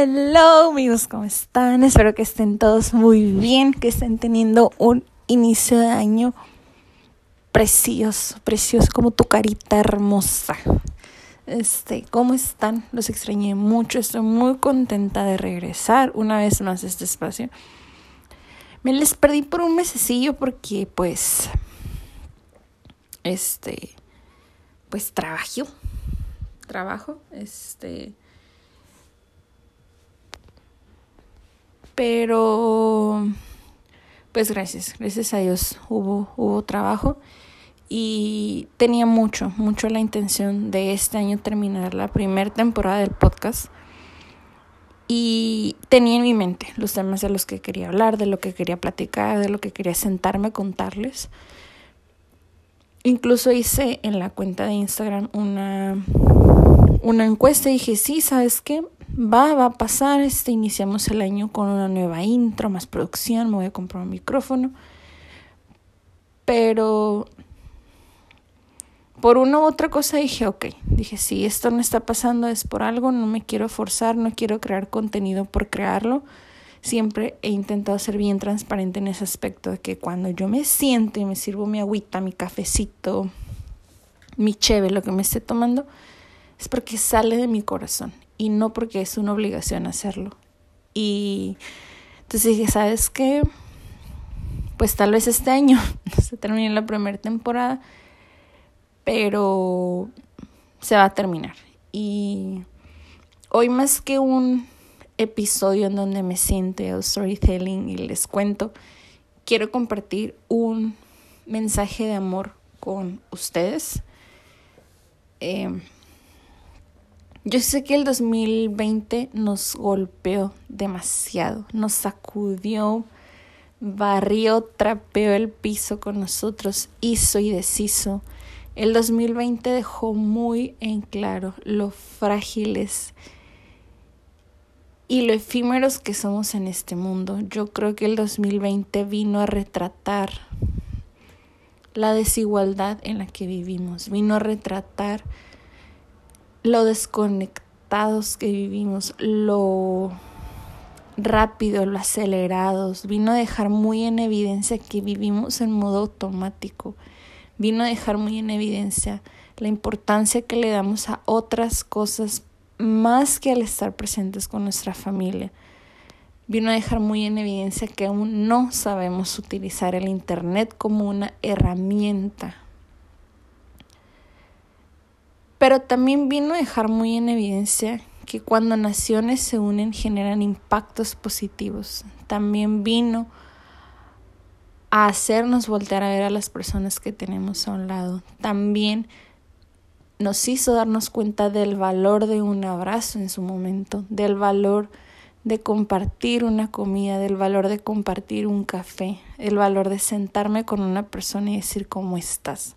Hello amigos, ¿cómo están? Espero que estén todos muy bien, que estén teniendo un inicio de año precioso, precioso como tu carita hermosa. Este, ¿cómo están? Los extrañé mucho, estoy muy contenta de regresar una vez más a este espacio. Me les perdí por un mesecillo porque pues este pues trabajo trabajo este Pero, pues gracias, gracias a Dios hubo, hubo trabajo y tenía mucho, mucho la intención de este año terminar la primera temporada del podcast. Y tenía en mi mente los temas de los que quería hablar, de lo que quería platicar, de lo que quería sentarme a contarles. Incluso hice en la cuenta de Instagram una, una encuesta y dije, sí, ¿sabes qué? Va, va a pasar, este, iniciamos el año con una nueva intro, más producción, me voy a comprar un micrófono. Pero por una u otra cosa dije, ok, dije, si esto no está pasando es por algo, no me quiero forzar, no quiero crear contenido por crearlo. Siempre he intentado ser bien transparente en ese aspecto de que cuando yo me siento y me sirvo mi agüita, mi cafecito, mi cheve, lo que me esté tomando, es porque sale de mi corazón y no porque es una obligación hacerlo. Y entonces dije, ¿sabes qué? Pues tal vez este año se termine la primera temporada, pero se va a terminar. Y hoy más que un episodio en donde me siento storytelling y les cuento, quiero compartir un mensaje de amor con ustedes. Eh, yo sé que el 2020 nos golpeó demasiado, nos sacudió, barrió, trapeó el piso con nosotros, hizo y deshizo. El 2020 dejó muy en claro lo frágiles y lo efímeros que somos en este mundo. Yo creo que el 2020 vino a retratar la desigualdad en la que vivimos, vino a retratar lo desconectados que vivimos, lo rápido, lo acelerados, vino a dejar muy en evidencia que vivimos en modo automático, vino a dejar muy en evidencia la importancia que le damos a otras cosas más que al estar presentes con nuestra familia. Vino a dejar muy en evidencia que aún no sabemos utilizar el Internet como una herramienta pero también vino a dejar muy en evidencia que cuando naciones se unen generan impactos positivos. También vino a hacernos voltear a ver a las personas que tenemos a un lado. También nos hizo darnos cuenta del valor de un abrazo en su momento, del valor de compartir una comida, del valor de compartir un café, el valor de sentarme con una persona y decir cómo estás.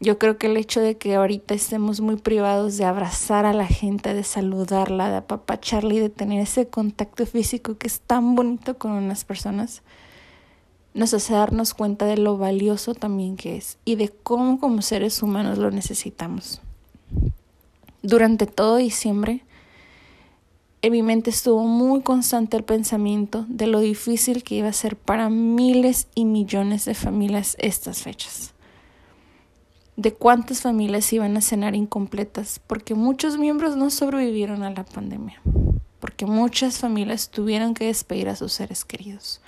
Yo creo que el hecho de que ahorita estemos muy privados de abrazar a la gente, de saludarla, de apapacharla y de tener ese contacto físico que es tan bonito con unas personas, nos hace darnos cuenta de lo valioso también que es y de cómo como seres humanos lo necesitamos. Durante todo diciembre, en mi mente estuvo muy constante el pensamiento de lo difícil que iba a ser para miles y millones de familias estas fechas de cuántas familias iban a cenar incompletas, porque muchos miembros no sobrevivieron a la pandemia, porque muchas familias tuvieron que despedir a sus seres queridos,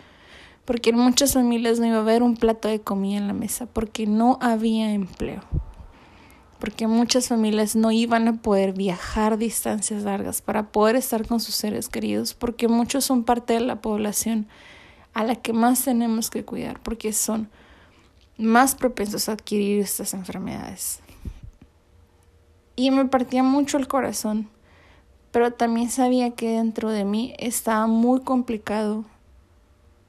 porque en muchas familias no iba a haber un plato de comida en la mesa, porque no había empleo, porque muchas familias no iban a poder viajar distancias largas para poder estar con sus seres queridos, porque muchos son parte de la población a la que más tenemos que cuidar, porque son más propensos a adquirir estas enfermedades. Y me partía mucho el corazón, pero también sabía que dentro de mí estaba muy complicado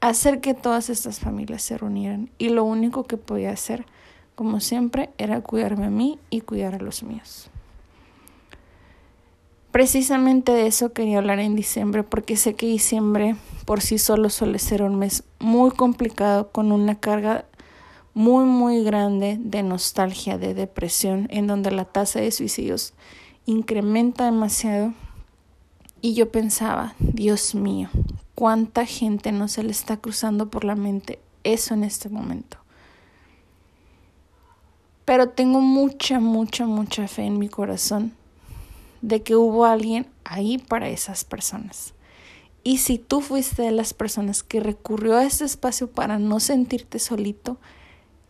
hacer que todas estas familias se reunieran y lo único que podía hacer, como siempre, era cuidarme a mí y cuidar a los míos. Precisamente de eso quería hablar en diciembre porque sé que diciembre por sí solo suele ser un mes muy complicado con una carga muy, muy grande de nostalgia, de depresión, en donde la tasa de suicidios incrementa demasiado Y yo pensaba, Dios mío, cuánta gente no se le está cruzando por la mente eso en este momento. Pero tengo mucha, mucha, mucha fe en mi corazón de que hubo alguien ahí para esas personas. Y si tú fuiste de las personas que recurrió a este espacio para no sentirte solito,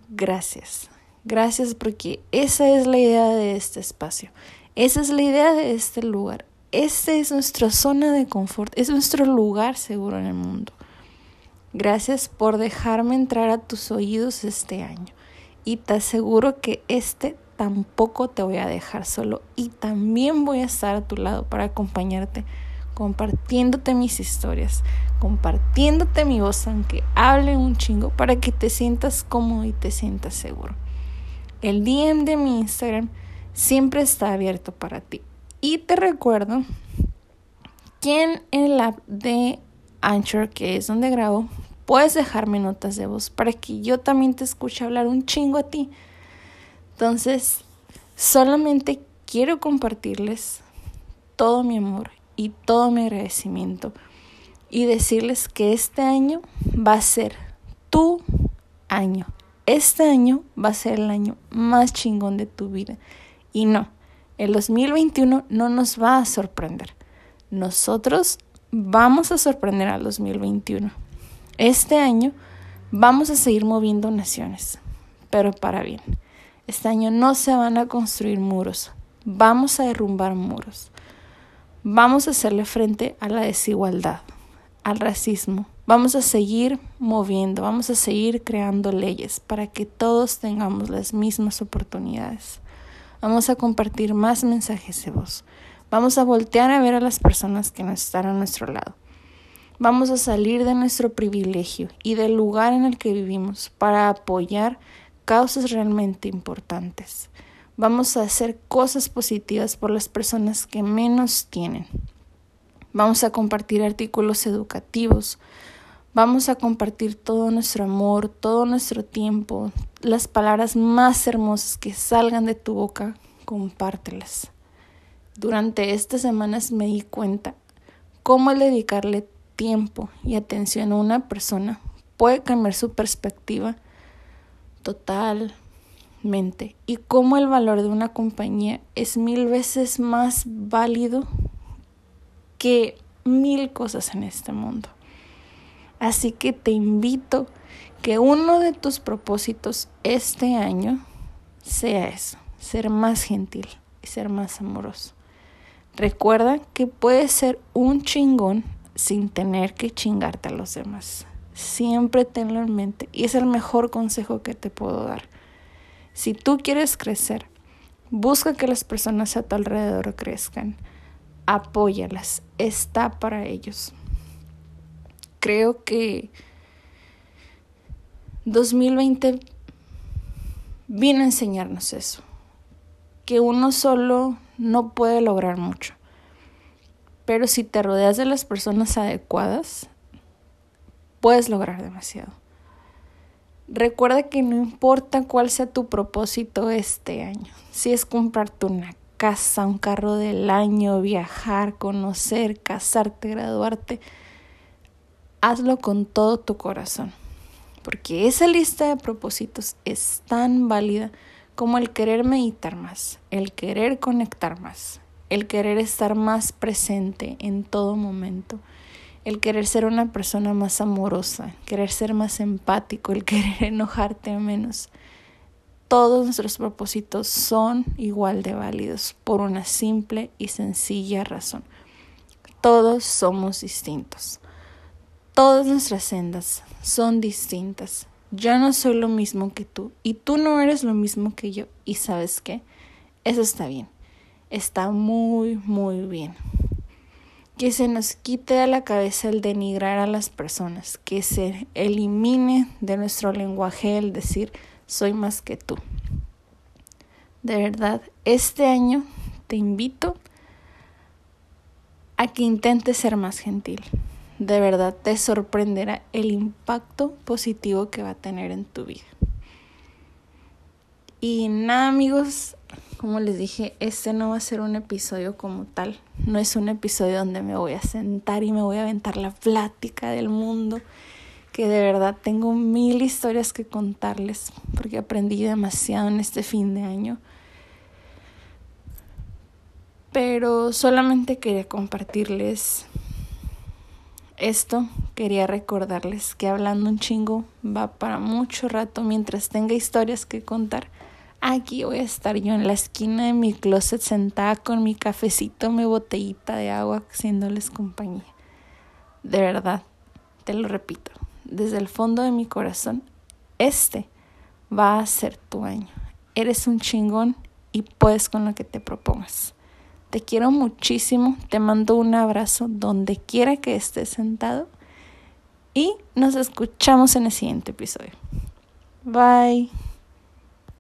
gracias. Gracias porque esa es la idea de este espacio. Esa es la idea de este lugar. Esta es nuestra zona de confort. Es nuestro lugar seguro en el mundo. Gracias por dejarme entrar a tus oídos este año. Y te aseguro que este tampoco te voy a dejar solo. Y también voy a estar a tu lado para acompañarte compartiéndote mis historias, compartiéndote mi voz, aunque hable un chingo, para que te sientas cómodo y te sientas seguro. El DM de mi Instagram siempre está abierto para ti. Y te recuerdo que en el app de Anchor, que es donde grabo, puedes dejarme notas de voz para que yo también te escuche hablar un chingo a ti. Entonces, solamente quiero compartirles todo mi amor y todo mi agradecimiento y decirles que este año va a ser tu año. Este año va a ser el año más chingón de tu vida. Y no, el 2021 no nos va a sorprender. Nosotros vamos a sorprender al 2021. Este año vamos a seguir moviendo naciones, pero para bien. Este año no se van a construir muros, vamos a derrumbar muros. Vamos a hacerle frente a la desigualdad, al racismo. Vamos a seguir moviendo, vamos a seguir creando leyes para que todos tengamos las mismas oportunidades. Vamos a compartir más mensajes de voz. Vamos a voltear a ver a las personas que no están a nuestro lado. Vamos a salir de nuestro privilegio y del lugar en el que vivimos para apoyar causas realmente importantes. Vamos a hacer cosas positivas por las personas que menos tienen. Vamos a compartir artículos educativos. Vamos a compartir todo nuestro amor, todo nuestro tiempo, las palabras más hermosas que salgan de tu boca, compártelas. Durante estas semanas me di cuenta cómo el dedicarle tiempo y atención a una persona puede cambiar su perspectiva total, y cómo el valor de una compañía es mil veces más válido que mil cosas en este mundo. Así que te invito que uno de tus propósitos este año sea eso, ser más gentil y ser más amoroso. Recuerda que puedes ser un chingón sin tener que chingarte a los demás. Siempre tenlo en mente y es el mejor consejo que te puedo dar. Si tú quieres crecer, busca que las personas a tu alrededor crezcan. Apóyalas. Está para ellos. Creo que 2020 vino a enseñarnos eso. Que uno solo no puede lograr mucho. Pero si te rodeas de las personas adecuadas, puedes lograr demasiado. Recuerda que no importa cuál sea tu propósito este año, si es comprarte una casa, un carro del año, viajar, conocer, casarte, graduarte, hazlo con todo tu corazón, porque esa lista de propósitos es tan válida como el querer meditar más, el querer conectar más, el querer estar más presente en todo momento el querer ser una persona más amorosa, querer ser más empático, el querer enojarte menos. Todos nuestros propósitos son igual de válidos por una simple y sencilla razón. Todos somos distintos. Todas nuestras sendas son distintas. Yo no soy lo mismo que tú y tú no eres lo mismo que yo. ¿Y sabes qué? Eso está bien. Está muy, muy bien que se nos quite de la cabeza el denigrar a las personas, que se elimine de nuestro lenguaje el decir soy más que tú. De verdad, este año te invito a que intentes ser más gentil. De verdad te sorprenderá el impacto positivo que va a tener en tu vida. Y nada amigos, como les dije, este no va a ser un episodio como tal. No es un episodio donde me voy a sentar y me voy a aventar la plática del mundo. Que de verdad tengo mil historias que contarles porque aprendí demasiado en este fin de año. Pero solamente quería compartirles esto. Quería recordarles que hablando un chingo va para mucho rato mientras tenga historias que contar Aquí voy a estar yo en la esquina de mi closet sentada con mi cafecito, mi botellita de agua, haciéndoles compañía. De verdad, te lo repito, desde el fondo de mi corazón, este va a ser tu año. Eres un chingón y puedes con lo que te propongas. Te quiero muchísimo, te mando un abrazo donde quiera que estés sentado y nos escuchamos en el siguiente episodio. Bye.